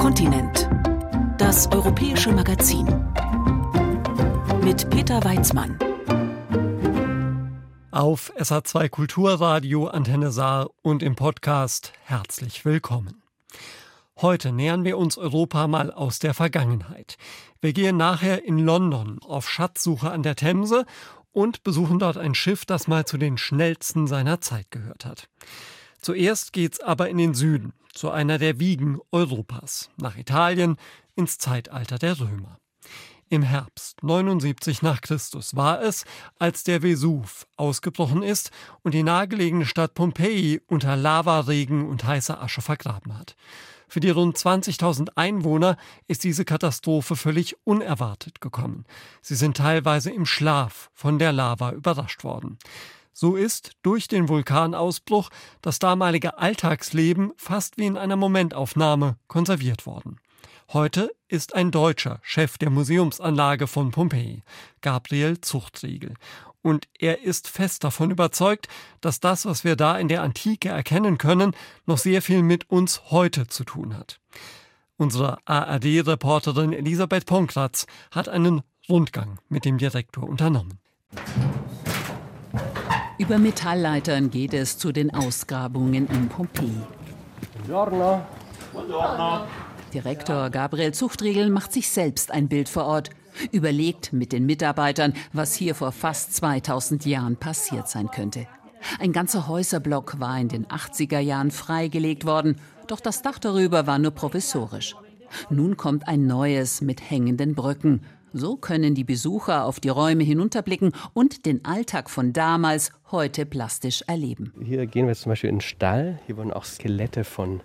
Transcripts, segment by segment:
Kontinent. Das europäische Magazin. Mit Peter Weizmann. Auf SA2 Kulturradio Antenne Saar und im Podcast herzlich willkommen. Heute nähern wir uns Europa mal aus der Vergangenheit. Wir gehen nachher in London auf Schatzsuche an der Themse und besuchen dort ein Schiff, das mal zu den schnellsten seiner Zeit gehört hat. Zuerst geht's aber in den Süden, zu einer der Wiegen Europas, nach Italien, ins Zeitalter der Römer. Im Herbst 79 nach Christus war es, als der Vesuv ausgebrochen ist und die nahegelegene Stadt Pompeji unter Lavaregen und heißer Asche vergraben hat. Für die rund 20.000 Einwohner ist diese Katastrophe völlig unerwartet gekommen. Sie sind teilweise im Schlaf von der Lava überrascht worden. So ist durch den Vulkanausbruch das damalige Alltagsleben fast wie in einer Momentaufnahme konserviert worden. Heute ist ein Deutscher Chef der Museumsanlage von Pompeji, Gabriel Zuchtriegel und er ist fest davon überzeugt, dass das, was wir da in der Antike erkennen können, noch sehr viel mit uns heute zu tun hat. Unsere ARD-Reporterin Elisabeth Ponkratz hat einen Rundgang mit dem Direktor unternommen. Über Metallleitern geht es zu den Ausgrabungen in Pompeji. Buongiorno. Buongiorno. Direktor Gabriel Zuchtriegel macht sich selbst ein Bild vor Ort überlegt mit den Mitarbeitern, was hier vor fast 2000 Jahren passiert sein könnte. Ein ganzer Häuserblock war in den 80er Jahren freigelegt worden, doch das Dach darüber war nur provisorisch. Nun kommt ein neues mit hängenden Brücken. So können die Besucher auf die Räume hinunterblicken und den Alltag von damals heute plastisch erleben. Hier gehen wir zum Beispiel in den Stall. Hier wurden auch Skelette von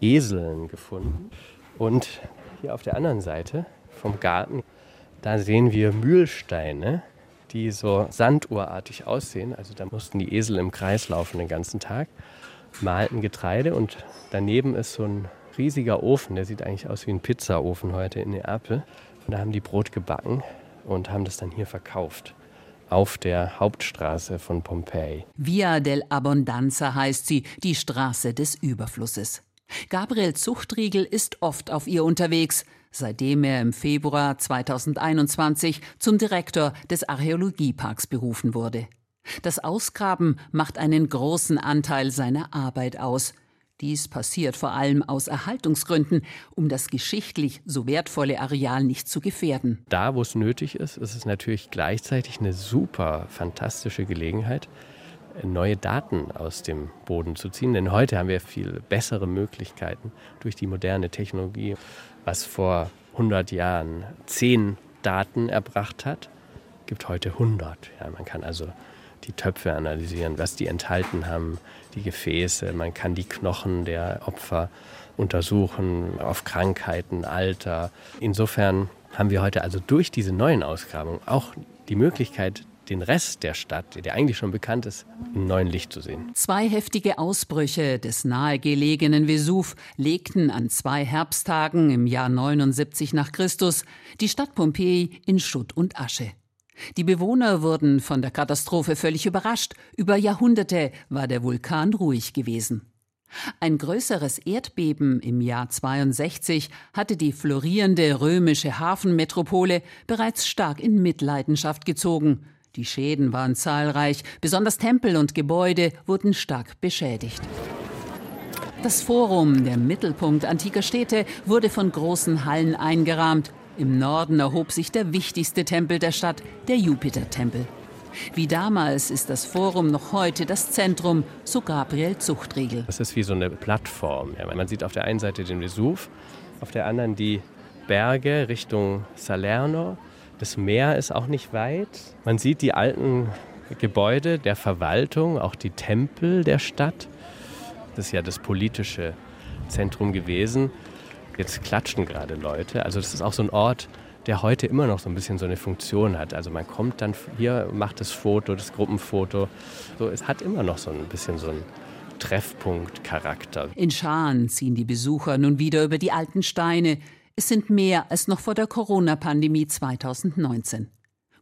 Eseln gefunden. Und hier auf der anderen Seite vom Garten da sehen wir Mühlsteine, die so sanduhrartig aussehen. Also da mussten die Esel im Kreis laufen den ganzen Tag, malten Getreide und daneben ist so ein riesiger Ofen, der sieht eigentlich aus wie ein Pizzaofen heute in Neapel. Und da haben die Brot gebacken und haben das dann hier verkauft auf der Hauptstraße von Pompeji. Via del Abbondanza heißt sie, die Straße des Überflusses. Gabriel Zuchtriegel ist oft auf ihr unterwegs seitdem er im Februar 2021 zum Direktor des Archäologieparks berufen wurde. Das Ausgraben macht einen großen Anteil seiner Arbeit aus. Dies passiert vor allem aus Erhaltungsgründen, um das geschichtlich so wertvolle Areal nicht zu gefährden. Da, wo es nötig ist, ist es natürlich gleichzeitig eine super fantastische Gelegenheit, neue Daten aus dem Boden zu ziehen. Denn heute haben wir viel bessere Möglichkeiten durch die moderne Technologie was vor 100 Jahren 10 Daten erbracht hat, gibt heute 100. Ja, man kann also die Töpfe analysieren, was die enthalten haben, die Gefäße. Man kann die Knochen der Opfer untersuchen auf Krankheiten, Alter. Insofern haben wir heute also durch diese neuen Ausgrabungen auch die Möglichkeit, den Rest der Stadt, der eigentlich schon bekannt ist, im neuen Licht zu sehen. Zwei heftige Ausbrüche des nahegelegenen Vesuv legten an zwei Herbsttagen im Jahr 79 nach Christus die Stadt Pompeji in Schutt und Asche. Die Bewohner wurden von der Katastrophe völlig überrascht. Über Jahrhunderte war der Vulkan ruhig gewesen. Ein größeres Erdbeben im Jahr 62 hatte die florierende römische Hafenmetropole bereits stark in Mitleidenschaft gezogen. Die Schäden waren zahlreich, besonders Tempel und Gebäude wurden stark beschädigt. Das Forum, der Mittelpunkt antiker Städte, wurde von großen Hallen eingerahmt. Im Norden erhob sich der wichtigste Tempel der Stadt, der Jupitertempel. Wie damals ist das Forum noch heute das Zentrum, so Gabriel Zuchtriegel. Das ist wie so eine Plattform. Man sieht auf der einen Seite den Vesuv, auf der anderen die Berge Richtung Salerno das Meer ist auch nicht weit. Man sieht die alten Gebäude der Verwaltung, auch die Tempel der Stadt. Das ist ja das politische Zentrum gewesen. Jetzt klatschen gerade Leute. Also das ist auch so ein Ort, der heute immer noch so ein bisschen so eine Funktion hat. Also man kommt dann hier, macht das Foto, das Gruppenfoto. So, es hat immer noch so ein bisschen so einen Treffpunkt-Charakter. In Scharen ziehen die Besucher nun wieder über die alten Steine, es sind mehr als noch vor der Corona-Pandemie 2019.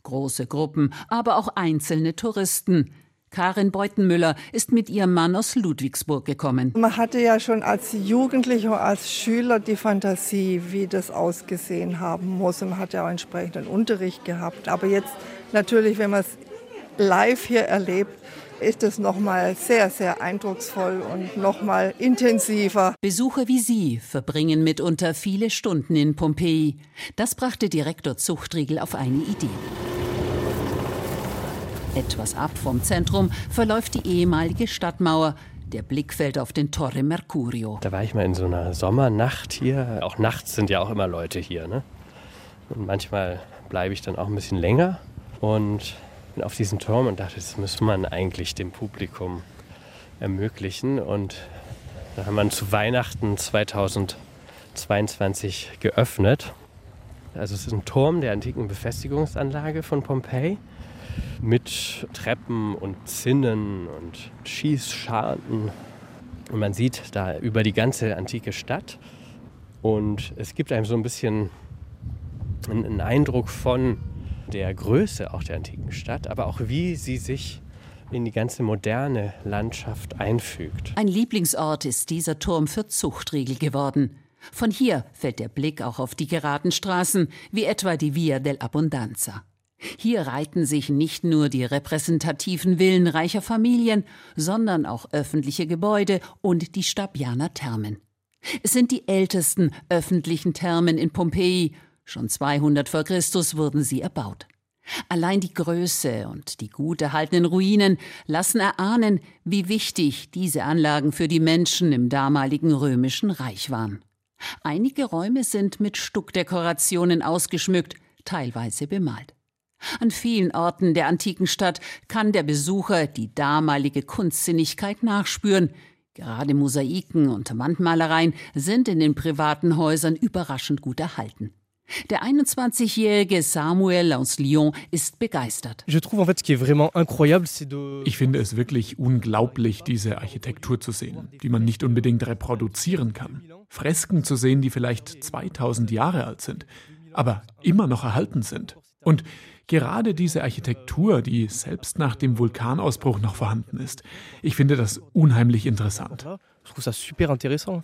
Große Gruppen, aber auch einzelne Touristen. Karin Beutenmüller ist mit ihrem Mann aus Ludwigsburg gekommen. Man hatte ja schon als Jugendlicher, als Schüler die Fantasie, wie das ausgesehen haben muss. Und man hat ja auch entsprechenden Unterricht gehabt. Aber jetzt natürlich, wenn man es live hier erlebt, ist es nochmal sehr, sehr eindrucksvoll und nochmal intensiver. Besucher wie Sie verbringen mitunter viele Stunden in Pompeji. Das brachte Direktor Zuchtriegel auf eine Idee. Etwas ab vom Zentrum verläuft die ehemalige Stadtmauer. Der Blick fällt auf den Torre Mercurio. Da war ich mal in so einer Sommernacht hier. Auch nachts sind ja auch immer Leute hier. Ne? Und manchmal bleibe ich dann auch ein bisschen länger und bin auf diesen Turm und dachte, das muss man eigentlich dem Publikum ermöglichen. Und da haben wir zu Weihnachten 2022 geöffnet. Also es ist ein Turm der antiken Befestigungsanlage von Pompeji mit Treppen und Zinnen und Schießscharten. Und man sieht da über die ganze antike Stadt. Und es gibt einem so ein bisschen einen Eindruck von der Größe auch der antiken Stadt, aber auch wie sie sich in die ganze moderne Landschaft einfügt. Ein Lieblingsort ist dieser Turm für Zuchtriegel geworden. Von hier fällt der Blick auch auf die geraden Straßen, wie etwa die Via dell'Abbondanza. Hier reiten sich nicht nur die repräsentativen Villen reicher Familien, sondern auch öffentliche Gebäude und die Stabianer Thermen. Es sind die ältesten öffentlichen Thermen in Pompeji. Schon 200 vor Christus wurden sie erbaut. Allein die Größe und die gut erhaltenen Ruinen lassen erahnen, wie wichtig diese Anlagen für die Menschen im damaligen römischen Reich waren. Einige Räume sind mit Stuckdekorationen ausgeschmückt, teilweise bemalt. An vielen Orten der antiken Stadt kann der Besucher die damalige Kunstsinnigkeit nachspüren. Gerade Mosaiken und Wandmalereien sind in den privaten Häusern überraschend gut erhalten. Der 21-jährige Samuel aus Lyon ist begeistert. Ich finde es wirklich unglaublich, diese Architektur zu sehen, die man nicht unbedingt reproduzieren kann. Fresken zu sehen, die vielleicht 2000 Jahre alt sind, aber immer noch erhalten sind. Und Gerade diese Architektur, die selbst nach dem Vulkanausbruch noch vorhanden ist, ich finde das unheimlich interessant.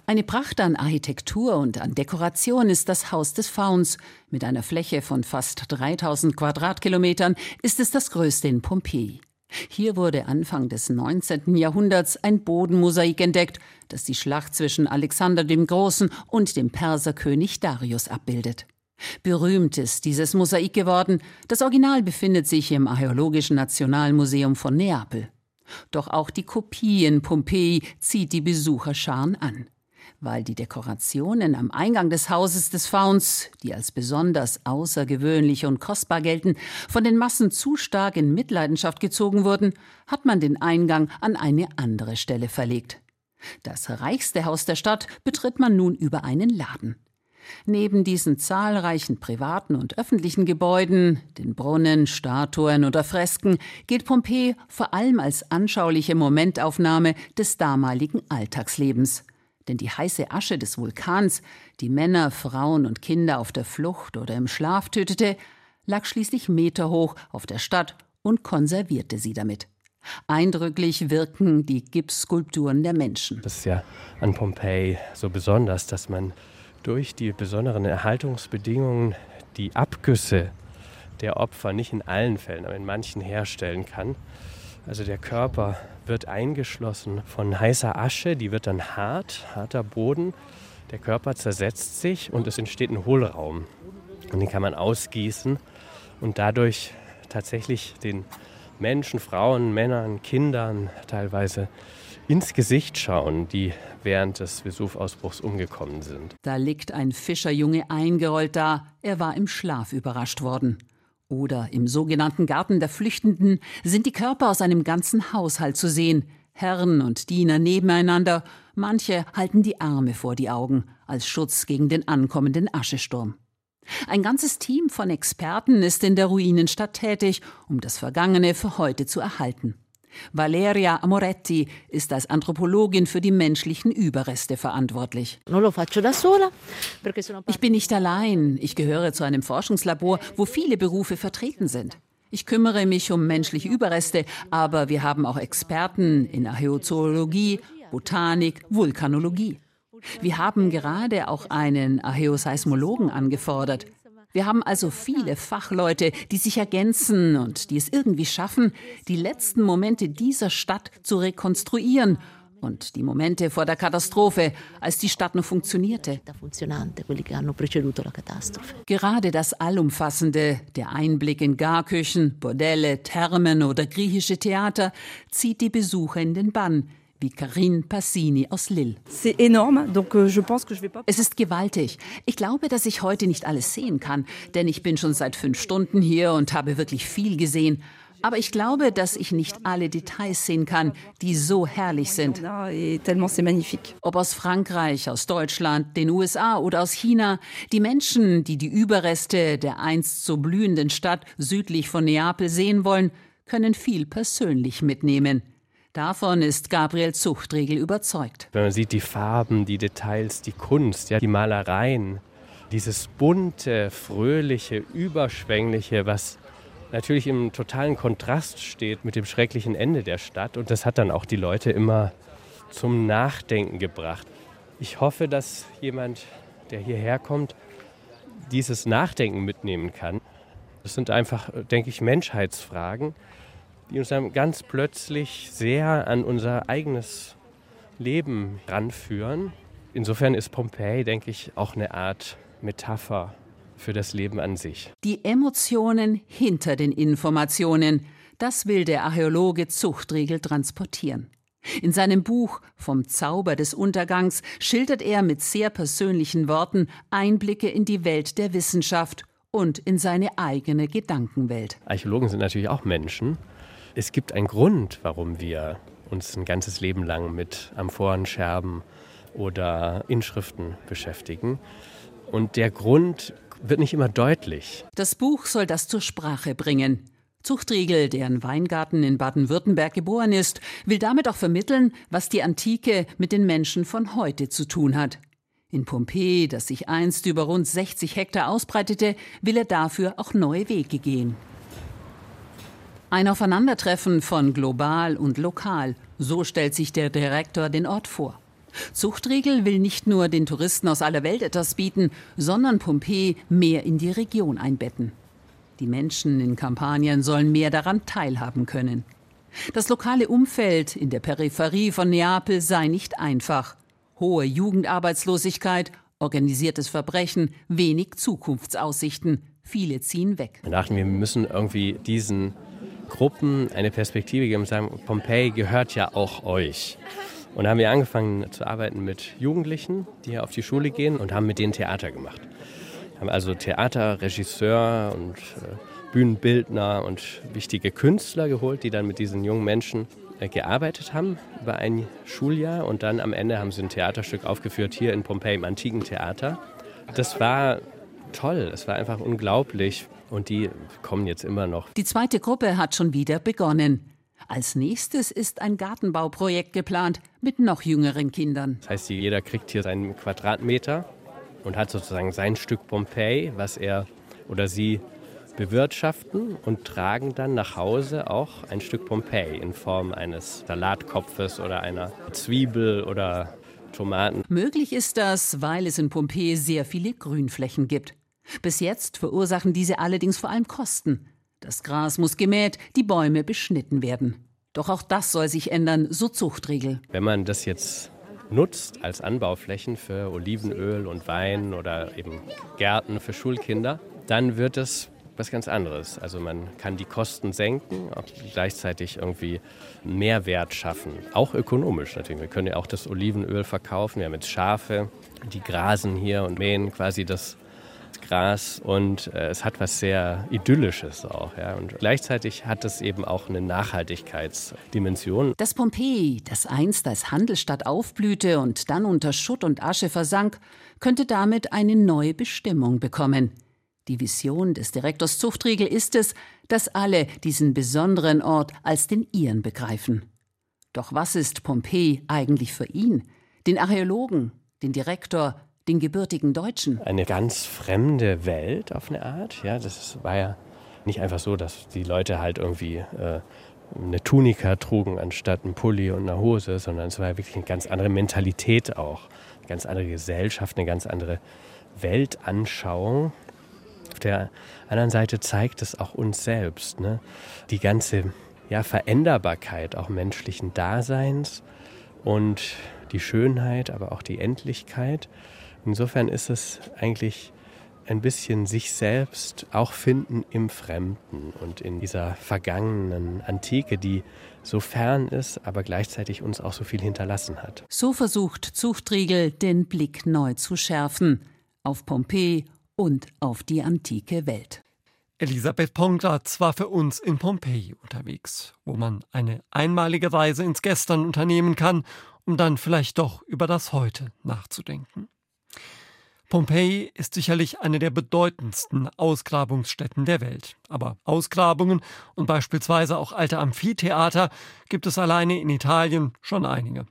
Eine Pracht an Architektur und an Dekoration ist das Haus des Fauns. Mit einer Fläche von fast 3000 Quadratkilometern ist es das größte in Pompeji. Hier wurde Anfang des 19. Jahrhunderts ein Bodenmosaik entdeckt, das die Schlacht zwischen Alexander dem Großen und dem Perserkönig Darius abbildet. Berühmt ist dieses Mosaik geworden. Das Original befindet sich im Archäologischen Nationalmuseum von Neapel. Doch auch die Kopie in Pompeji zieht die Besucherscharen an. Weil die Dekorationen am Eingang des Hauses des Fauns, die als besonders außergewöhnlich und kostbar gelten, von den Massen zu stark in Mitleidenschaft gezogen wurden, hat man den Eingang an eine andere Stelle verlegt. Das reichste Haus der Stadt betritt man nun über einen Laden. Neben diesen zahlreichen privaten und öffentlichen Gebäuden, den Brunnen, Statuen oder Fresken, gilt Pompeji vor allem als anschauliche Momentaufnahme des damaligen Alltagslebens. Denn die heiße Asche des Vulkans, die Männer, Frauen und Kinder auf der Flucht oder im Schlaf tötete, lag schließlich meterhoch auf der Stadt und konservierte sie damit. Eindrücklich wirken die Gipsskulpturen der Menschen. Das ist ja an Pompeji so besonders, dass man durch die besonderen Erhaltungsbedingungen die Abgüsse der Opfer nicht in allen Fällen, aber in manchen herstellen kann. Also der Körper wird eingeschlossen von heißer Asche, die wird dann hart, harter Boden. Der Körper zersetzt sich und es entsteht ein Hohlraum. Und den kann man ausgießen und dadurch tatsächlich den Menschen, Frauen, Männern, Kindern teilweise ins Gesicht schauen, die während des Vesuvausbruchs umgekommen sind. Da liegt ein Fischerjunge eingerollt da, er war im Schlaf überrascht worden. Oder im sogenannten Garten der Flüchtenden sind die Körper aus einem ganzen Haushalt zu sehen, Herren und Diener nebeneinander, manche halten die Arme vor die Augen als Schutz gegen den ankommenden Aschesturm. Ein ganzes Team von Experten ist in der Ruinenstadt tätig, um das Vergangene für heute zu erhalten. Valeria Amoretti ist als Anthropologin für die menschlichen Überreste verantwortlich. Ich bin nicht allein. Ich gehöre zu einem Forschungslabor, wo viele Berufe vertreten sind. Ich kümmere mich um menschliche Überreste, aber wir haben auch Experten in Archäozoologie, Botanik, Vulkanologie. Wir haben gerade auch einen Archäoseismologen angefordert. Wir haben also viele Fachleute, die sich ergänzen und die es irgendwie schaffen, die letzten Momente dieser Stadt zu rekonstruieren und die Momente vor der Katastrophe, als die Stadt noch funktionierte. Gerade das Allumfassende, der Einblick in Garküchen, Bordelle, Thermen oder griechische Theater, zieht die Besucher in den Bann, wie Karine Passini aus Lille. Euh, es ist gewaltig. Ich glaube, dass ich heute nicht alles sehen kann, denn ich bin schon seit fünf Stunden hier und habe wirklich viel gesehen. Aber ich glaube, dass ich nicht alle Details sehen kann, die so herrlich sind. Ob aus Frankreich, aus Deutschland, den USA oder aus China, die Menschen, die die Überreste der einst so blühenden Stadt südlich von Neapel sehen wollen, können viel persönlich mitnehmen. Davon ist Gabriel Zuchtriegel überzeugt. Wenn man sieht die Farben, die Details, die Kunst, ja, die Malereien, dieses bunte, fröhliche, überschwängliche, was natürlich im totalen Kontrast steht mit dem schrecklichen Ende der Stadt. Und das hat dann auch die Leute immer zum Nachdenken gebracht. Ich hoffe, dass jemand, der hierher kommt, dieses Nachdenken mitnehmen kann. Das sind einfach, denke ich, Menschheitsfragen, die uns dann ganz plötzlich sehr an unser eigenes Leben ranführen. Insofern ist Pompeji, denke ich, auch eine Art Metapher für das Leben an sich. Die Emotionen hinter den Informationen, das will der Archäologe Zuchtriegel transportieren. In seinem Buch Vom Zauber des Untergangs schildert er mit sehr persönlichen Worten Einblicke in die Welt der Wissenschaft und in seine eigene Gedankenwelt. Archäologen sind natürlich auch Menschen. Es gibt einen Grund, warum wir uns ein ganzes Leben lang mit Amphoren, oder Inschriften beschäftigen. Und der Grund wird nicht immer deutlich. Das Buch soll das zur Sprache bringen. Zuchtriegel, der in Weingarten in Baden-Württemberg geboren ist, will damit auch vermitteln, was die Antike mit den Menschen von heute zu tun hat. In Pompeji, das sich einst über rund 60 Hektar ausbreitete, will er dafür auch neue Wege gehen. Ein Aufeinandertreffen von global und lokal, so stellt sich der Direktor den Ort vor. Zuchtriegel will nicht nur den Touristen aus aller Welt etwas bieten, sondern Pompeji mehr in die Region einbetten. Die Menschen in Kampanien sollen mehr daran teilhaben können. Das lokale Umfeld in der Peripherie von Neapel sei nicht einfach. Hohe Jugendarbeitslosigkeit, organisiertes Verbrechen, wenig Zukunftsaussichten. Viele ziehen weg. Wir dachten, wir müssen irgendwie diesen Gruppen eine Perspektive geben und sagen, Pompeji gehört ja auch euch. Und da haben wir angefangen zu arbeiten mit Jugendlichen, die hier auf die Schule gehen und haben mit denen Theater gemacht. Haben also Theater, Regisseur und äh, Bühnenbildner und wichtige Künstler geholt, die dann mit diesen jungen Menschen äh, gearbeitet haben über ein Schuljahr und dann am Ende haben sie ein Theaterstück aufgeführt hier in Pompeji im antiken Theater. Das war toll, es war einfach unglaublich und die kommen jetzt immer noch. Die zweite Gruppe hat schon wieder begonnen. Als nächstes ist ein Gartenbauprojekt geplant mit noch jüngeren Kindern. Das heißt, jeder kriegt hier seinen Quadratmeter und hat sozusagen sein Stück Pompeji, was er oder sie bewirtschaften und tragen dann nach Hause auch ein Stück Pompeji in Form eines Salatkopfes oder einer Zwiebel oder Tomaten. Möglich ist das, weil es in Pompeji sehr viele Grünflächen gibt. Bis jetzt verursachen diese allerdings vor allem Kosten. Das Gras muss gemäht, die Bäume beschnitten werden. Doch auch das soll sich ändern, so Zuchtregel. Wenn man das jetzt nutzt als Anbauflächen für Olivenöl und Wein oder eben Gärten für Schulkinder, dann wird es was ganz anderes. Also man kann die Kosten senken, gleichzeitig irgendwie Mehrwert schaffen. Auch ökonomisch natürlich. Wir können ja auch das Olivenöl verkaufen. Wir haben jetzt Schafe, die grasen hier und mähen quasi das Gras und äh, es hat was sehr Idyllisches auch. Ja. Und gleichzeitig hat es eben auch eine Nachhaltigkeitsdimension. Das Pompeji, das einst als Handelsstadt aufblühte und dann unter Schutt und Asche versank, könnte damit eine neue Bestimmung bekommen. Die Vision des Direktors Zuchtriegel ist es, dass alle diesen besonderen Ort als den ihren begreifen. Doch was ist Pompeji eigentlich für ihn, den Archäologen, den Direktor, den gebürtigen Deutschen. Eine ganz fremde Welt auf eine Art. Ja, das war ja Nicht einfach so, dass die Leute halt irgendwie äh, eine Tunika trugen anstatt ein Pulli und eine Hose, sondern es war wirklich eine ganz andere Mentalität auch, eine ganz andere Gesellschaft, eine ganz andere Weltanschauung. Auf der anderen Seite zeigt es auch uns selbst, ne? die ganze ja, Veränderbarkeit auch menschlichen Daseins und die Schönheit, aber auch die Endlichkeit. Insofern ist es eigentlich ein bisschen sich selbst auch finden im Fremden und in dieser vergangenen Antike, die so fern ist, aber gleichzeitig uns auch so viel hinterlassen hat. So versucht Zuchtriegel, den Blick neu zu schärfen auf Pompeji und auf die antike Welt. Elisabeth Pongratz war für uns in Pompeji unterwegs, wo man eine einmalige Reise ins Gestern unternehmen kann, um dann vielleicht doch über das Heute nachzudenken. Pompeji ist sicherlich eine der bedeutendsten Ausgrabungsstätten der Welt. Aber Ausgrabungen und beispielsweise auch alte Amphitheater gibt es alleine in Italien schon einige.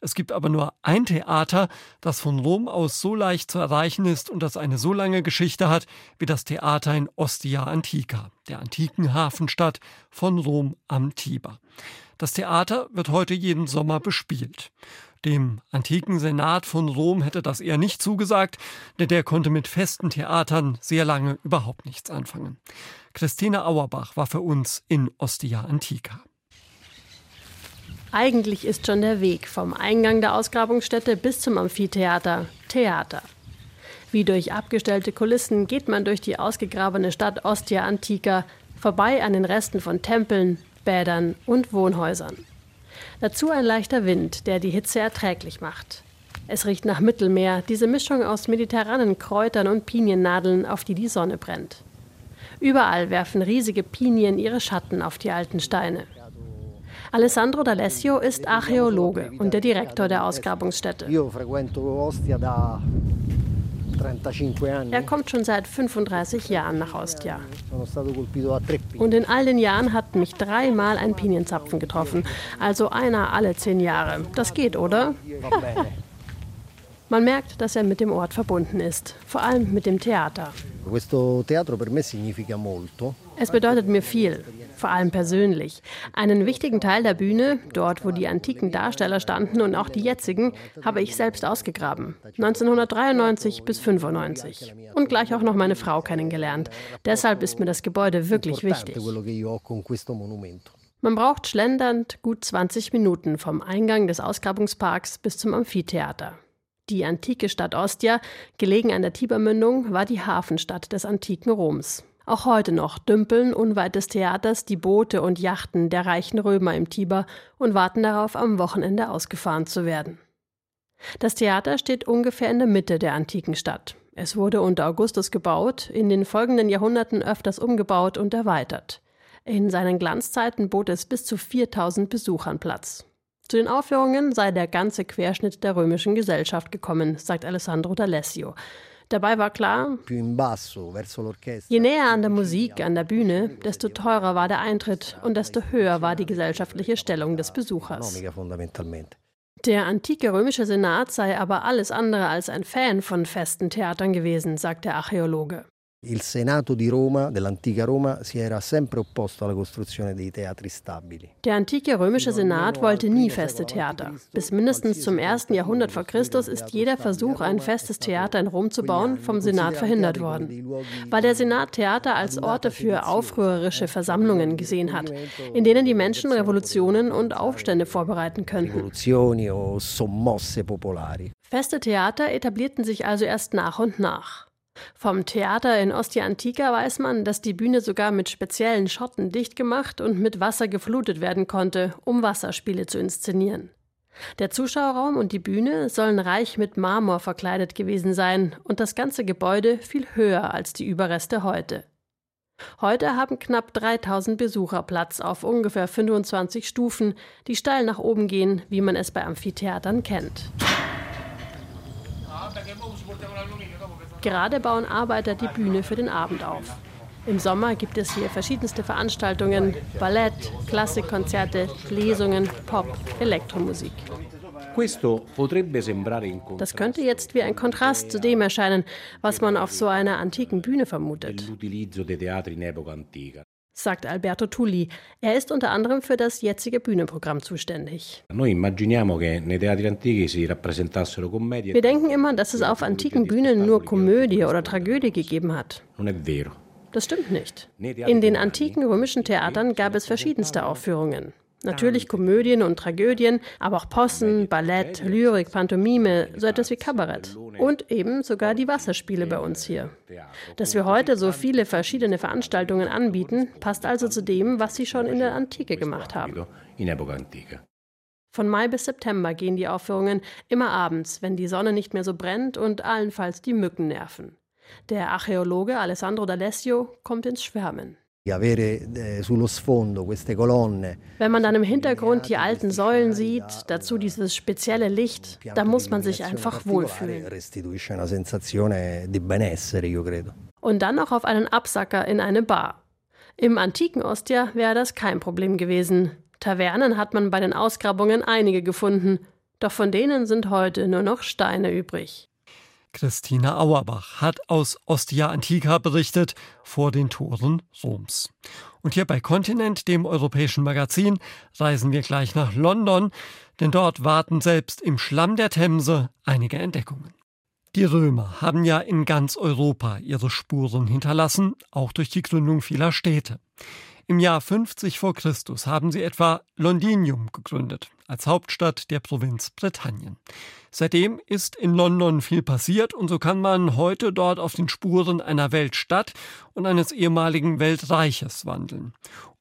Es gibt aber nur ein Theater, das von Rom aus so leicht zu erreichen ist und das eine so lange Geschichte hat wie das Theater in Ostia Antica, der antiken Hafenstadt von Rom am Tiber. Das Theater wird heute jeden Sommer bespielt. Dem antiken Senat von Rom hätte das eher nicht zugesagt, denn der konnte mit festen Theatern sehr lange überhaupt nichts anfangen. Christine Auerbach war für uns in Ostia Antica. Eigentlich ist schon der Weg vom Eingang der Ausgrabungsstätte bis zum Amphitheater Theater. Wie durch abgestellte Kulissen geht man durch die ausgegrabene Stadt Ostia Antica vorbei an den Resten von Tempeln, Bädern und Wohnhäusern. Dazu ein leichter Wind, der die Hitze erträglich macht. Es riecht nach Mittelmeer, diese Mischung aus mediterranen Kräutern und Piniennadeln, auf die die Sonne brennt. Überall werfen riesige Pinien ihre Schatten auf die alten Steine. Alessandro D'Alessio ist Archäologe und der Direktor der Ausgrabungsstätte. Er kommt schon seit 35 Jahren nach Ostia. Und in all den Jahren hat mich dreimal ein Pinienzapfen getroffen. Also einer alle zehn Jahre. Das geht, oder? Man merkt, dass er mit dem Ort verbunden ist, vor allem mit dem Theater. Es bedeutet mir viel, vor allem persönlich. Einen wichtigen Teil der Bühne, dort wo die antiken Darsteller standen und auch die jetzigen, habe ich selbst ausgegraben. 1993 bis 95. Und gleich auch noch meine Frau kennengelernt. Deshalb ist mir das Gebäude wirklich wichtig. Man braucht schlendernd gut 20 Minuten vom Eingang des Ausgrabungsparks bis zum Amphitheater. Die antike Stadt Ostia, gelegen an der Tibermündung, war die Hafenstadt des antiken Roms. Auch heute noch dümpeln unweit des Theaters die Boote und Yachten der reichen Römer im Tiber und warten darauf, am Wochenende ausgefahren zu werden. Das Theater steht ungefähr in der Mitte der antiken Stadt. Es wurde unter Augustus gebaut, in den folgenden Jahrhunderten öfters umgebaut und erweitert. In seinen Glanzzeiten bot es bis zu 4000 Besuchern Platz. Zu den Aufführungen sei der ganze Querschnitt der römischen Gesellschaft gekommen, sagt Alessandro D'Alessio. Dabei war klar, je näher an der Musik, an der Bühne, desto teurer war der Eintritt und desto höher war die gesellschaftliche Stellung des Besuchers. Der antike römische Senat sei aber alles andere als ein Fan von festen Theatern gewesen, sagt der Archäologe. Il Senato di Roma, dell'antica Roma, si era sempre opposto alla costruzione dei teatri stabili. Der antike römische Senat wollte nie feste Theater. Bis mindestens zum ersten Jahrhundert vor Christus ist jeder Versuch, ein festes Theater in Rom zu bauen, vom Senat verhindert worden. Weil der Senat Theater als Orte für aufrührerische Versammlungen gesehen hat, in denen die Menschen Revolutionen und Aufstände vorbereiten könnten. Feste Theater etablierten sich also erst nach und nach. Vom Theater in Ostia Antica weiß man, dass die Bühne sogar mit speziellen Schotten dicht gemacht und mit Wasser geflutet werden konnte, um Wasserspiele zu inszenieren. Der Zuschauerraum und die Bühne sollen reich mit Marmor verkleidet gewesen sein und das ganze Gebäude viel höher als die Überreste heute. Heute haben knapp 3000 Besucher Platz auf ungefähr 25 Stufen, die steil nach oben gehen, wie man es bei Amphitheatern kennt. Gerade bauen Arbeiter die Bühne für den Abend auf. Im Sommer gibt es hier verschiedenste Veranstaltungen, Ballett, Klassikkonzerte, Lesungen, Pop, Elektromusik. Das könnte jetzt wie ein Kontrast zu dem erscheinen, was man auf so einer antiken Bühne vermutet sagt Alberto Tulli. Er ist unter anderem für das jetzige Bühnenprogramm zuständig. Wir denken immer, dass es auf antiken Bühnen nur Komödie oder Tragödie gegeben hat. Das stimmt nicht. In den antiken römischen Theatern gab es verschiedenste Aufführungen. Natürlich Komödien und Tragödien, aber auch Possen, Ballett, Lyrik, Pantomime, so etwas wie Kabarett. Und eben sogar die Wasserspiele bei uns hier. Dass wir heute so viele verschiedene Veranstaltungen anbieten, passt also zu dem, was sie schon in der Antike gemacht haben. Von Mai bis September gehen die Aufführungen immer abends, wenn die Sonne nicht mehr so brennt und allenfalls die Mücken nerven. Der Archäologe Alessandro D'Alessio kommt ins Schwärmen. Eh, Wenn man dann im Hintergrund die alten Säulen sieht, dazu dieses spezielle Licht, da muss man sich einfach wohlfühlen. Und dann noch auf einen Absacker in eine Bar. Im antiken Ostia wäre das kein Problem gewesen. Tavernen hat man bei den Ausgrabungen einige gefunden, doch von denen sind heute nur noch Steine übrig. Christina Auerbach hat aus Ostia Antica berichtet vor den Toren Roms. Und hier bei Kontinent, dem europäischen Magazin, reisen wir gleich nach London, denn dort warten selbst im Schlamm der Themse einige Entdeckungen. Die Römer haben ja in ganz Europa ihre Spuren hinterlassen, auch durch die Gründung vieler Städte. Im Jahr 50 vor Christus haben sie etwa Londinium gegründet, als Hauptstadt der Provinz Britannien. Seitdem ist in London viel passiert und so kann man heute dort auf den Spuren einer Weltstadt und eines ehemaligen Weltreiches wandeln.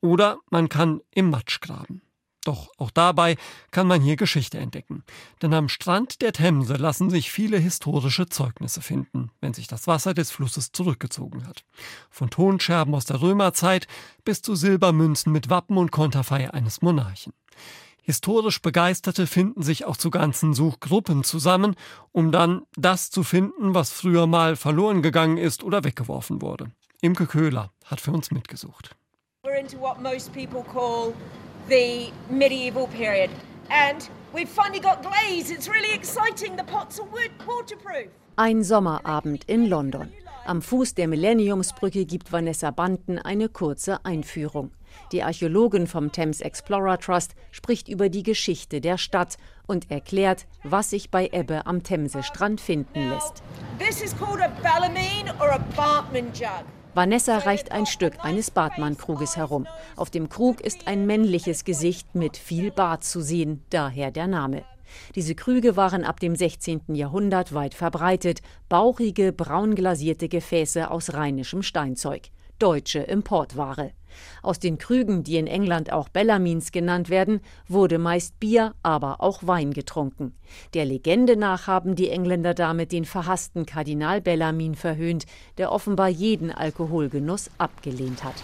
Oder man kann im Matsch graben. Doch auch dabei kann man hier Geschichte entdecken. Denn am Strand der Themse lassen sich viele historische Zeugnisse finden, wenn sich das Wasser des Flusses zurückgezogen hat. Von Tonscherben aus der Römerzeit bis zu Silbermünzen mit Wappen und Konterfei eines Monarchen. Historisch Begeisterte finden sich auch zu ganzen Suchgruppen zusammen, um dann das zu finden, was früher mal verloren gegangen ist oder weggeworfen wurde. Imke Köhler hat für uns mitgesucht. We're into what most people call the medieval period. And we've finally got glaze. It's really exciting. The pots are waterproof. Ein Sommerabend in London. Am Fuß der Millenniumsbrücke gibt Vanessa Banten eine kurze Einführung. Die Archäologin vom Thames Explorer Trust spricht über die Geschichte der Stadt und erklärt, was sich bei Ebbe am Themsestrand finden lässt. This is called a Bellarmine or a Bartman jug. Vanessa reicht ein Stück eines Bartmann-Kruges herum. Auf dem Krug ist ein männliches Gesicht mit viel Bart zu sehen, daher der Name. Diese Krüge waren ab dem 16. Jahrhundert weit verbreitet, bauchige, braunglasierte Gefäße aus rheinischem Steinzeug deutsche Importware. Aus den Krügen, die in England auch Bellamins genannt werden, wurde meist Bier, aber auch Wein getrunken. Der Legende nach haben die Engländer damit den verhassten Kardinal Bellamin verhöhnt, der offenbar jeden Alkoholgenuss abgelehnt hat.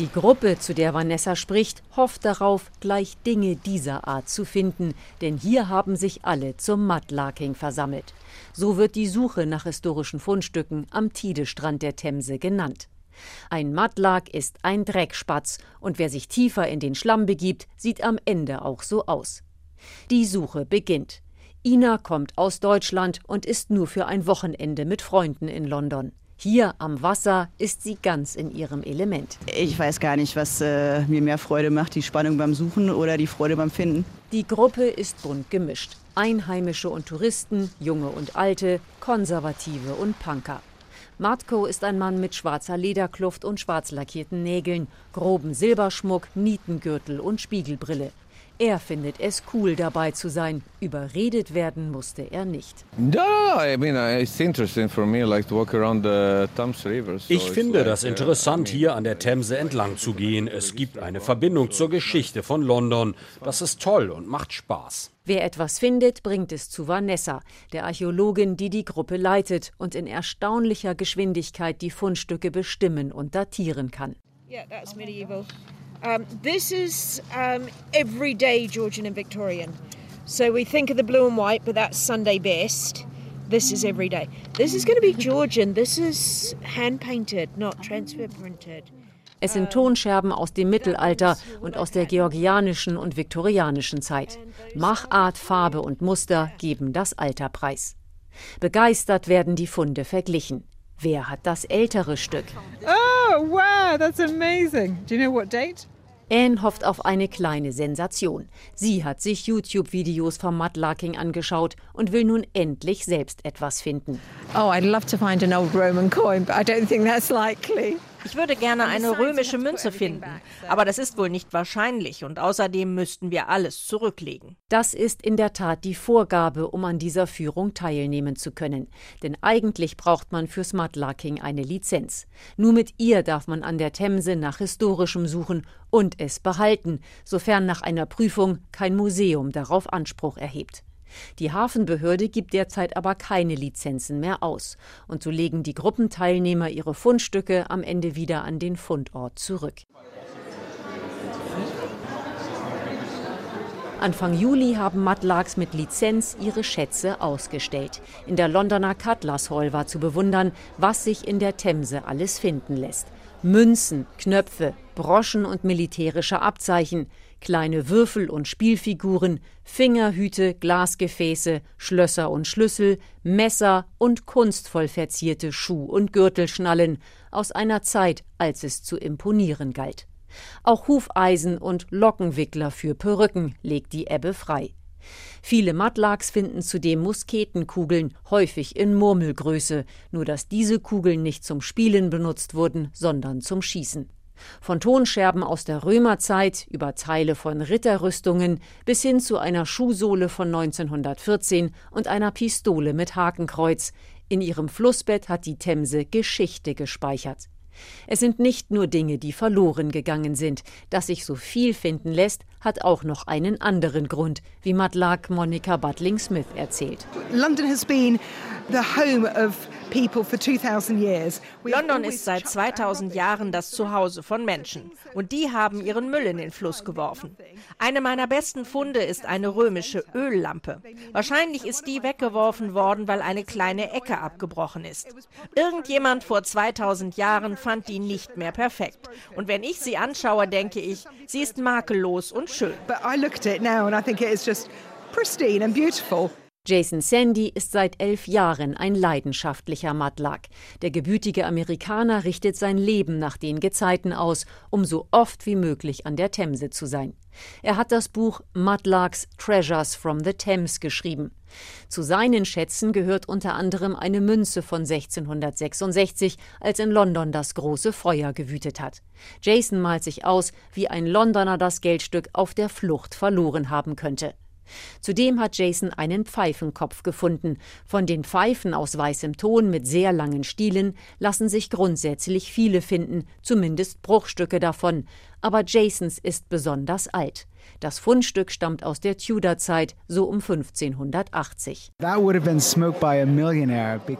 Die Gruppe, zu der Vanessa spricht, hofft darauf, gleich Dinge dieser Art zu finden, denn hier haben sich alle zum Mudlarking versammelt. So wird die Suche nach historischen Fundstücken am Tidestrand der Themse genannt. Ein Mudlark ist ein Dreckspatz und wer sich tiefer in den Schlamm begibt, sieht am Ende auch so aus. Die Suche beginnt. Ina kommt aus Deutschland und ist nur für ein Wochenende mit Freunden in London. Hier am Wasser ist sie ganz in ihrem Element. Ich weiß gar nicht, was äh, mir mehr Freude macht, die Spannung beim Suchen oder die Freude beim Finden. Die Gruppe ist bunt gemischt. Einheimische und Touristen, junge und alte, Konservative und Punker. Matko ist ein Mann mit schwarzer Lederkluft und schwarz lackierten Nägeln, groben Silberschmuck, Nietengürtel und Spiegelbrille. Er findet es cool, dabei zu sein. Überredet werden musste er nicht. Ich finde das uh, interessant, hier an der Themse entlang zu gehen. Es gibt eine Verbindung zur Geschichte von London. Das ist toll und macht Spaß. Wer etwas findet, bringt es zu Vanessa, der Archäologin, die die Gruppe leitet und in erstaunlicher Geschwindigkeit die Fundstücke bestimmen und datieren kann. Yeah, that's medieval. Um, this is um, everyday Georgian and Victorian. So we think of the blue and white, but that's Sunday best. This is every day. This is going to be Georgian. This is hand painted, not transfer printed. Es sind Tonscherben aus dem Mittelalter und aus der georgianischen und viktorianischen Zeit. Machart, Farbe und Muster geben das Alter preis. Begeistert werden die Funde verglichen. Wer hat das ältere Stück? Oh, wow, that's amazing. Do you know what date? Anne hofft auf eine kleine Sensation. Sie hat sich YouTube-Videos vom Mudlarking angeschaut und will nun endlich selbst etwas finden. Oh, I'd love to find an old Roman coin, but I don't think that's likely. Ich würde gerne eine römische Münze finden, aber das ist wohl nicht wahrscheinlich und außerdem müssten wir alles zurücklegen. Das ist in der Tat die Vorgabe, um an dieser Führung teilnehmen zu können. Denn eigentlich braucht man fürs Mudlarking eine Lizenz. Nur mit ihr darf man an der Themse nach Historischem suchen und es behalten, sofern nach einer Prüfung kein Museum darauf Anspruch erhebt. Die Hafenbehörde gibt derzeit aber keine Lizenzen mehr aus, und so legen die Gruppenteilnehmer ihre Fundstücke am Ende wieder an den Fundort zurück. Anfang Juli haben Matlags mit Lizenz ihre Schätze ausgestellt. In der Londoner Cutlass Hall war zu bewundern, was sich in der Themse alles finden lässt. Münzen, Knöpfe, Broschen und militärische Abzeichen, kleine Würfel und Spielfiguren, Fingerhüte, Glasgefäße, Schlösser und Schlüssel, Messer und kunstvoll verzierte Schuh- und Gürtelschnallen aus einer Zeit, als es zu imponieren galt. Auch Hufeisen und Lockenwickler für Perücken legt die Ebbe frei. Viele Matlaks finden zudem Musketenkugeln, häufig in Murmelgröße, nur dass diese Kugeln nicht zum Spielen benutzt wurden, sondern zum Schießen. Von Tonscherben aus der Römerzeit über Teile von Ritterrüstungen bis hin zu einer Schuhsohle von 1914 und einer Pistole mit Hakenkreuz. In ihrem Flussbett hat die Themse Geschichte gespeichert. Es sind nicht nur Dinge, die verloren gegangen sind. Dass sich so viel finden lässt, hat auch noch einen anderen Grund, wie Matlag Monica Butling-Smith erzählt. London has been the home of London ist seit 2000 Jahren das Zuhause von Menschen und die haben ihren Müll in den Fluss geworfen. Eine meiner besten Funde ist eine römische Öllampe. Wahrscheinlich ist die weggeworfen worden, weil eine kleine Ecke abgebrochen ist. Irgendjemand vor 2000 Jahren fand die nicht mehr perfekt. Und wenn ich sie anschaue, denke ich, sie ist makellos und schön. But I look at it now and I think it is just pristine and beautiful. Jason Sandy ist seit elf Jahren ein leidenschaftlicher Matlack. Der gebütige Amerikaner richtet sein Leben nach den Gezeiten aus, um so oft wie möglich an der Themse zu sein. Er hat das Buch Matlacks Treasures from the Thames geschrieben. Zu seinen Schätzen gehört unter anderem eine Münze von 1666, als in London das große Feuer gewütet hat. Jason malt sich aus, wie ein Londoner das Geldstück auf der Flucht verloren haben könnte. Zudem hat Jason einen Pfeifenkopf gefunden. Von den Pfeifen aus weißem Ton mit sehr langen Stielen lassen sich grundsätzlich viele finden, zumindest Bruchstücke davon. Aber Jasons ist besonders alt. Das Fundstück stammt aus der Tudor-Zeit, so um 1580.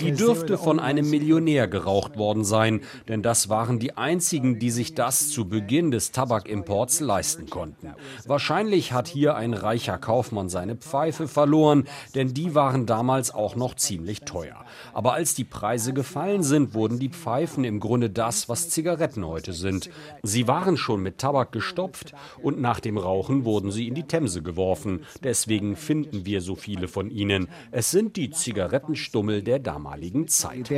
Die dürfte von einem Millionär geraucht worden sein, denn das waren die einzigen, die sich das zu Beginn des Tabakimports leisten konnten. Wahrscheinlich hat hier ein reicher Kaufmann seine Pfeife verloren, denn die waren damals auch noch ziemlich teuer. Aber als die Preise gefallen sind, wurden die Pfeifen im Grunde das, was Zigaretten heute sind. Sie waren schon mit Tabak gestopft und nach dem Rauchen wurden sie in die Themse geworfen. Deswegen finden wir so viele von ihnen. Es sind die Zigarettenstummel der damaligen Zeit.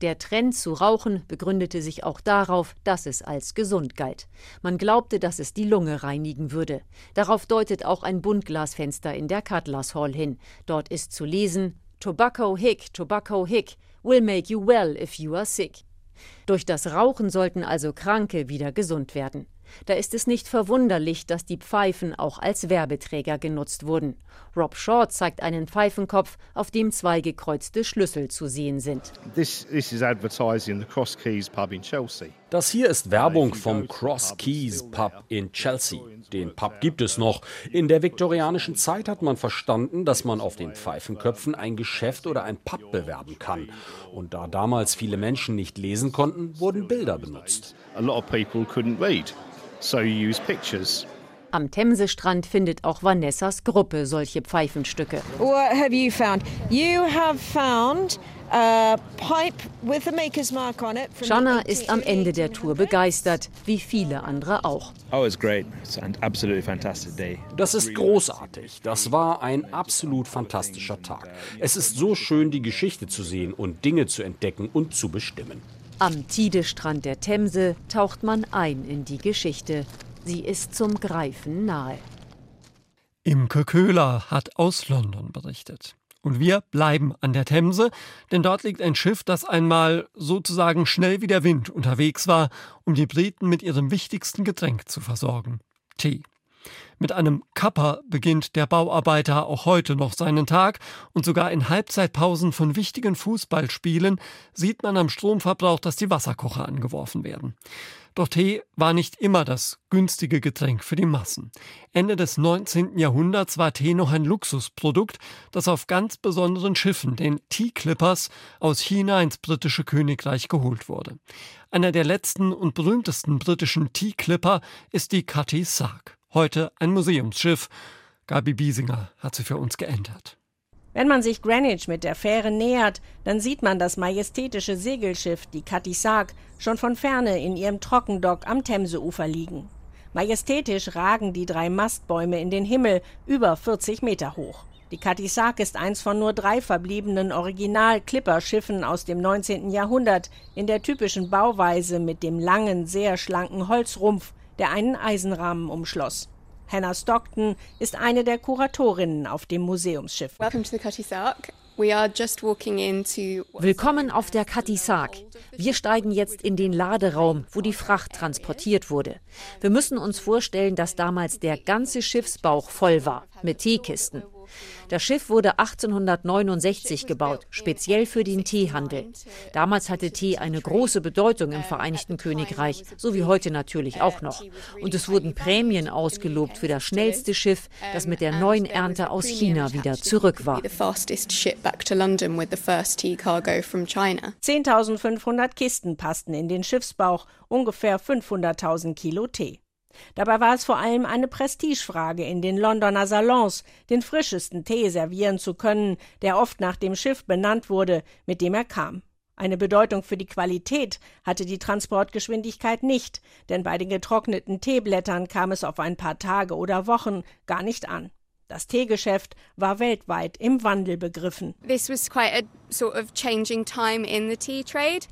Der Trend zu rauchen begründete sich auch darauf, dass es als gesund galt. Man glaubte, dass es die Lunge reinigen würde. Darauf deutet auch ein Buntglasfenster in der Cutlass Hall hin. Dort ist zu lesen: Tobacco hick, tobacco hick will make you well if you are sick. Durch das Rauchen sollten also Kranke wieder gesund werden. Da ist es nicht verwunderlich, dass die Pfeifen auch als Werbeträger genutzt wurden. Rob Shaw zeigt einen Pfeifenkopf, auf dem zwei gekreuzte Schlüssel zu sehen sind. Das hier ist Werbung vom Cross Keys Pub in Chelsea. Den Pub gibt es noch. In der viktorianischen Zeit hat man verstanden, dass man auf den Pfeifenköpfen ein Geschäft oder ein Pub bewerben kann. Und da damals viele Menschen nicht lesen konnten, wurden Bilder benutzt. A lot of people couldn't read so you use pictures. Am Themsestrand findet auch Vanessas Gruppe solche Pfeifenstücke. What have you found? You have found Shana ist am Ende der Tour begeistert, wie viele andere auch. Oh, das ist großartig. Das war ein absolut fantastischer Tag. Es ist so schön, die Geschichte zu sehen und Dinge zu entdecken und zu bestimmen. Am Tidestrand der Themse taucht man ein in die Geschichte. Sie ist zum Greifen nahe. Imke Köhler hat aus London berichtet. Und wir bleiben an der Themse, denn dort liegt ein Schiff, das einmal sozusagen schnell wie der Wind unterwegs war, um die Briten mit ihrem wichtigsten Getränk zu versorgen. Tee. Mit einem Kapper beginnt der Bauarbeiter auch heute noch seinen Tag und sogar in Halbzeitpausen von wichtigen Fußballspielen sieht man am Stromverbrauch, dass die Wasserkocher angeworfen werden. Doch Tee war nicht immer das günstige Getränk für die Massen. Ende des 19. Jahrhunderts war Tee noch ein Luxusprodukt, das auf ganz besonderen Schiffen, den Tea Clippers, aus China ins britische Königreich geholt wurde. Einer der letzten und berühmtesten britischen Tea Clipper ist die Cutty Sark. Heute ein Museumsschiff. Gabi Biesinger hat sie für uns geändert. Wenn man sich Greenwich mit der Fähre nähert, dann sieht man das majestätische Segelschiff, die Katisak, schon von ferne in ihrem Trockendock am Themseufer liegen. Majestätisch ragen die drei Mastbäume in den Himmel, über 40 Meter hoch. Die Katisak ist eins von nur drei verbliebenen Original-Clipper-Schiffen aus dem 19. Jahrhundert in der typischen Bauweise mit dem langen, sehr schlanken Holzrumpf, der einen Eisenrahmen umschloss. Hannah Stockton ist eine der Kuratorinnen auf dem Museumsschiff. Willkommen auf der Katisak. Wir steigen jetzt in den Laderaum, wo die Fracht transportiert wurde. Wir müssen uns vorstellen, dass damals der ganze Schiffsbauch voll war mit Teekisten. Das Schiff wurde 1869 gebaut, speziell für den Teehandel. Damals hatte Tee eine große Bedeutung im Vereinigten Königreich, so wie heute natürlich auch noch. Und es wurden Prämien ausgelobt für das schnellste Schiff, das mit der neuen Ernte aus China wieder zurück war. 10.500 Kisten passten in den Schiffsbauch, ungefähr 500.000 Kilo Tee. Dabei war es vor allem eine Prestigefrage, in den Londoner Salons den frischesten Tee servieren zu können, der oft nach dem Schiff benannt wurde, mit dem er kam. Eine Bedeutung für die Qualität hatte die Transportgeschwindigkeit nicht, denn bei den getrockneten Teeblättern kam es auf ein paar Tage oder Wochen gar nicht an. Das Teegeschäft war weltweit im Wandel begriffen.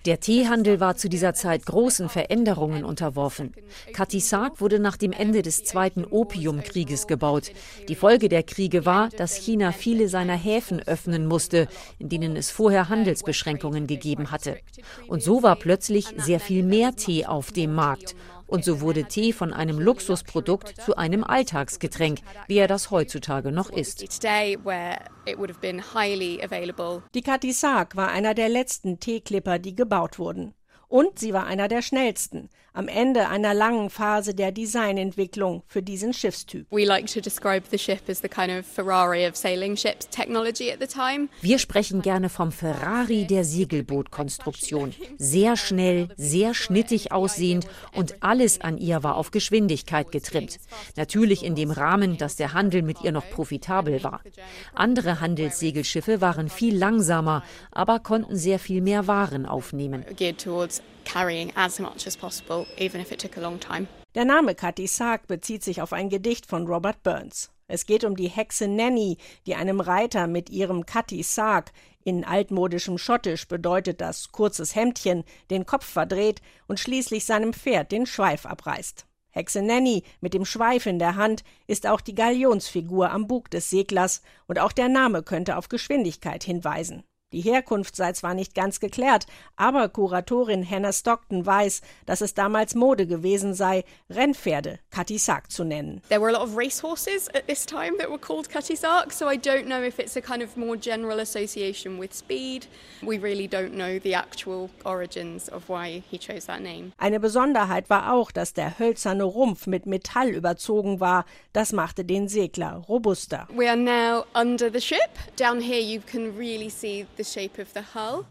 Der Teehandel war zu dieser Zeit großen Veränderungen unterworfen. Katisak wurde nach dem Ende des Zweiten Opiumkrieges gebaut. Die Folge der Kriege war, dass China viele seiner Häfen öffnen musste, in denen es vorher Handelsbeschränkungen gegeben hatte. Und so war plötzlich sehr viel mehr Tee auf dem Markt. Und so wurde Tee von einem Luxusprodukt zu einem Alltagsgetränk, wie er das heutzutage noch ist. Die Katisak war einer der letzten Teeklipper, die gebaut wurden. Und sie war einer der schnellsten, am Ende einer langen Phase der Designentwicklung für diesen Schiffstyp. Wir sprechen gerne vom Ferrari der Segelbootkonstruktion. Sehr schnell, sehr schnittig aussehend und alles an ihr war auf Geschwindigkeit getrimmt. Natürlich in dem Rahmen, dass der Handel mit ihr noch profitabel war. Andere Handelssegelschiffe waren viel langsamer, aber konnten sehr viel mehr Waren aufnehmen carrying as much as possible, even if it took a long time. Der Name Cathy Sark bezieht sich auf ein Gedicht von Robert Burns. Es geht um die Hexe Nanny, die einem Reiter mit ihrem Cathy Sark, in altmodischem Schottisch bedeutet das kurzes Hemdchen, den Kopf verdreht und schließlich seinem Pferd den Schweif abreißt. Hexe Nanny mit dem Schweif in der Hand ist auch die Galionsfigur am Bug des Seglers und auch der Name könnte auf Geschwindigkeit hinweisen. Die Herkunft sei zwar nicht ganz geklärt, aber Kuratorin Hannah Stockton weiß, dass es damals Mode gewesen sei, Rennpferde Katisak zu nennen. There were a lot of racehorses at this time that were called Katisak, so I don't know if it's a kind of more general association with speed. We really don't know the actual origins of why he chose that name. Eine Besonderheit war auch, dass der hölzerne Rumpf mit Metall überzogen war. Das machte den Segler robuster. We are now under the ship. Down here you can really see the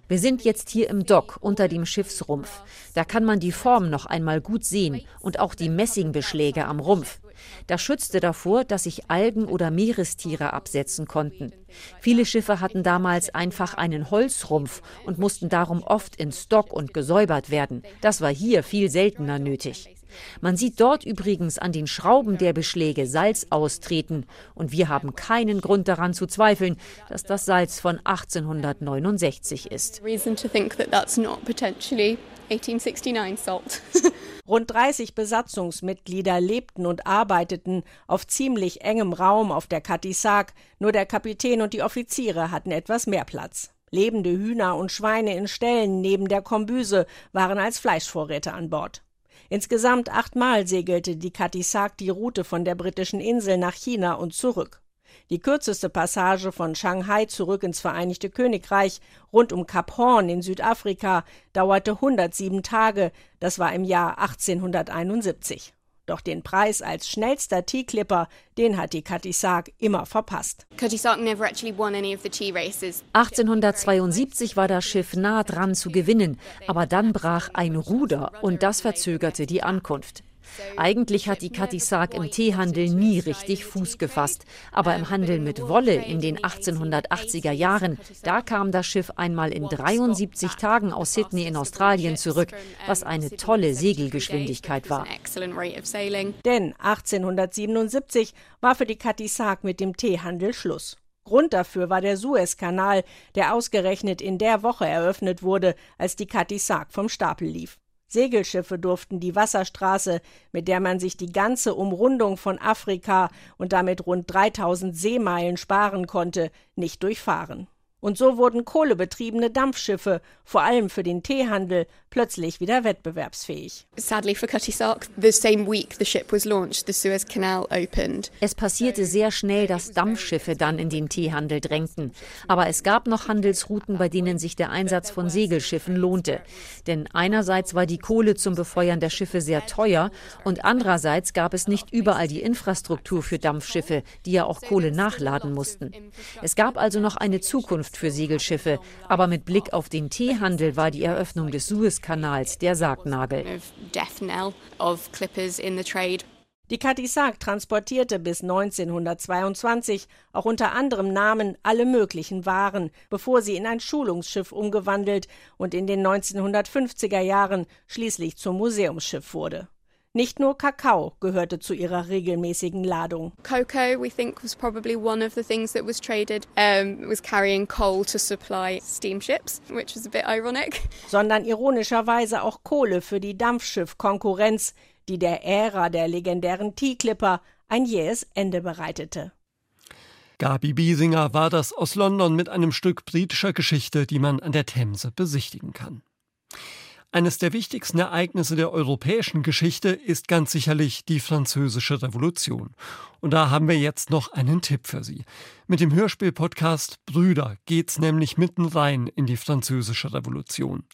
wir sind jetzt hier im Dock unter dem Schiffsrumpf. Da kann man die Form noch einmal gut sehen und auch die Messingbeschläge am Rumpf. Das schützte davor, dass sich Algen oder Meerestiere absetzen konnten. Viele Schiffe hatten damals einfach einen Holzrumpf und mussten darum oft in Stock und gesäubert werden. Das war hier viel seltener nötig. Man sieht dort übrigens an den Schrauben der Beschläge Salz austreten, und wir haben keinen Grund daran zu zweifeln, dass das Salz von 1869 ist. Rund 30 Besatzungsmitglieder lebten und arbeiteten auf ziemlich engem Raum auf der Katisak, nur der Kapitän und die Offiziere hatten etwas mehr Platz. Lebende Hühner und Schweine in Ställen neben der Kombüse waren als Fleischvorräte an Bord. Insgesamt achtmal segelte die Katisak die Route von der britischen Insel nach China und zurück. Die kürzeste Passage von Shanghai zurück ins Vereinigte Königreich rund um Kap Horn in Südafrika dauerte 107 Tage, das war im Jahr 1871. Doch den Preis als schnellster T-Clipper, den hat die Katisak immer verpasst. 1872 war das Schiff nah dran zu gewinnen, aber dann brach ein Ruder und das verzögerte die Ankunft. Eigentlich hat die Katisak im Teehandel nie richtig Fuß gefasst. Aber im Handel mit Wolle in den 1880er Jahren, da kam das Schiff einmal in 73 Tagen aus Sydney in Australien zurück, was eine tolle Segelgeschwindigkeit war. Denn 1877 war für die Katisak mit dem Teehandel Schluss. Grund dafür war der Suezkanal, der ausgerechnet in der Woche eröffnet wurde, als die Katisak vom Stapel lief. Segelschiffe durften die Wasserstraße, mit der man sich die ganze Umrundung von Afrika und damit rund 3000 Seemeilen sparen konnte, nicht durchfahren. Und so wurden kohlebetriebene Dampfschiffe, vor allem für den Teehandel, plötzlich wieder wettbewerbsfähig. Sadly for Cutty-Sark, the same week the ship was launched, the Suez Canal opened. Es passierte sehr schnell, dass Dampfschiffe dann in den Teehandel drängten. Aber es gab noch Handelsrouten, bei denen sich der Einsatz von Segelschiffen lohnte. Denn einerseits war die Kohle zum Befeuern der Schiffe sehr teuer und andererseits gab es nicht überall die Infrastruktur für Dampfschiffe, die ja auch Kohle nachladen mussten. Es gab also noch eine Zukunft für Segelschiffe, aber mit Blick auf den Teehandel war die Eröffnung des Suez Suezkanals der Sargnagel. Die Katisak transportierte bis 1922 auch unter anderem Namen alle möglichen Waren, bevor sie in ein Schulungsschiff umgewandelt und in den 1950er Jahren schließlich zum Museumsschiff wurde. Nicht nur Kakao gehörte zu ihrer regelmäßigen Ladung. Cocoa, we think, was probably one of the things that was traded. Um, was carrying coal to supply steamships, which was a bit ironic. Sondern ironischerweise auch Kohle für die Dampfschiff-Konkurrenz, die der Ära der legendären Tea-Clipper ein jähes Ende bereitete. Gabi Biesinger war das aus London mit einem Stück britischer Geschichte, die man an der Themse besichtigen kann. Eines der wichtigsten Ereignisse der europäischen Geschichte ist ganz sicherlich die Französische Revolution. Und da haben wir jetzt noch einen Tipp für Sie. Mit dem Hörspiel-Podcast Brüder geht's nämlich mitten rein in die Französische Revolution.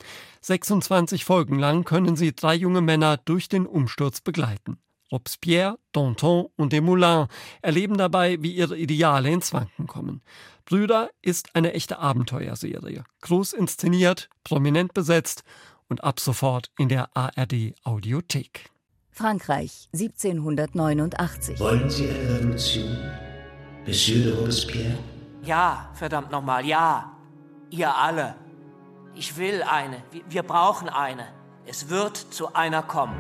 26 Folgen lang können Sie drei junge Männer durch den Umsturz begleiten. Robespierre, Danton und Desmoulins erleben dabei, wie ihre Ideale ins Wanken kommen. Brüder ist eine echte Abenteuerserie. Groß inszeniert, prominent besetzt und ab sofort in der ARD Audiothek. Frankreich 1789. Wollen Sie eine Revolution, Monsieur de Robespierre? Ja, verdammt nochmal, ja. Ihr alle. Ich will eine. Wir brauchen eine. Es wird zu einer kommen.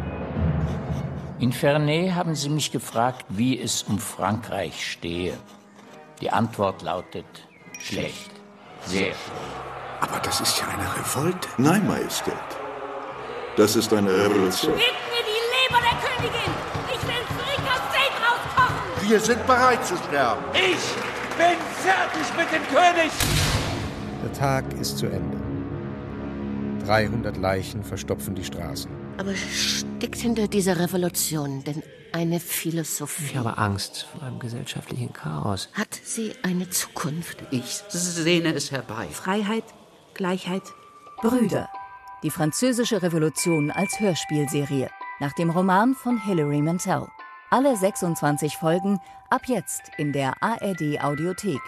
In Ferney haben Sie mich gefragt, wie es um Frankreich stehe. Die Antwort lautet schlecht. Sehr schlecht. Aber das ist ja eine Revolte. Nein, Majestät. Das ist eine Revolution. Gebt mir die Leber der Königin! Ich will Frikassee rauskochen! Wir sind bereit zu sterben. Ich bin fertig mit dem König! Der Tag ist zu Ende. 300 Leichen verstopfen die Straßen. Aber steckt hinter dieser Revolution denn eine Philosophie? Ich habe Angst vor einem gesellschaftlichen Chaos. Hat sie eine Zukunft? Ich sehne es herbei. Freiheit, Gleichheit, Brüder. Die französische Revolution als Hörspielserie nach dem Roman von Hilary Mantel. Alle 26 Folgen ab jetzt in der ARD Audiothek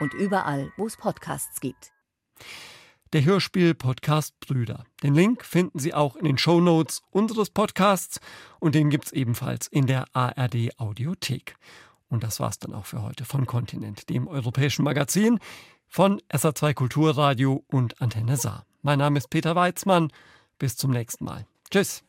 und überall, wo es Podcasts gibt. Der Hörspiel-Podcast Brüder. Den Link finden Sie auch in den Show Notes unseres Podcasts und den gibt es ebenfalls in der ARD Audiothek. Und das war's dann auch für heute von Kontinent, dem europäischen Magazin von SA2 Kulturradio und Antenne Saar. Mein Name ist Peter Weizmann. Bis zum nächsten Mal. Tschüss.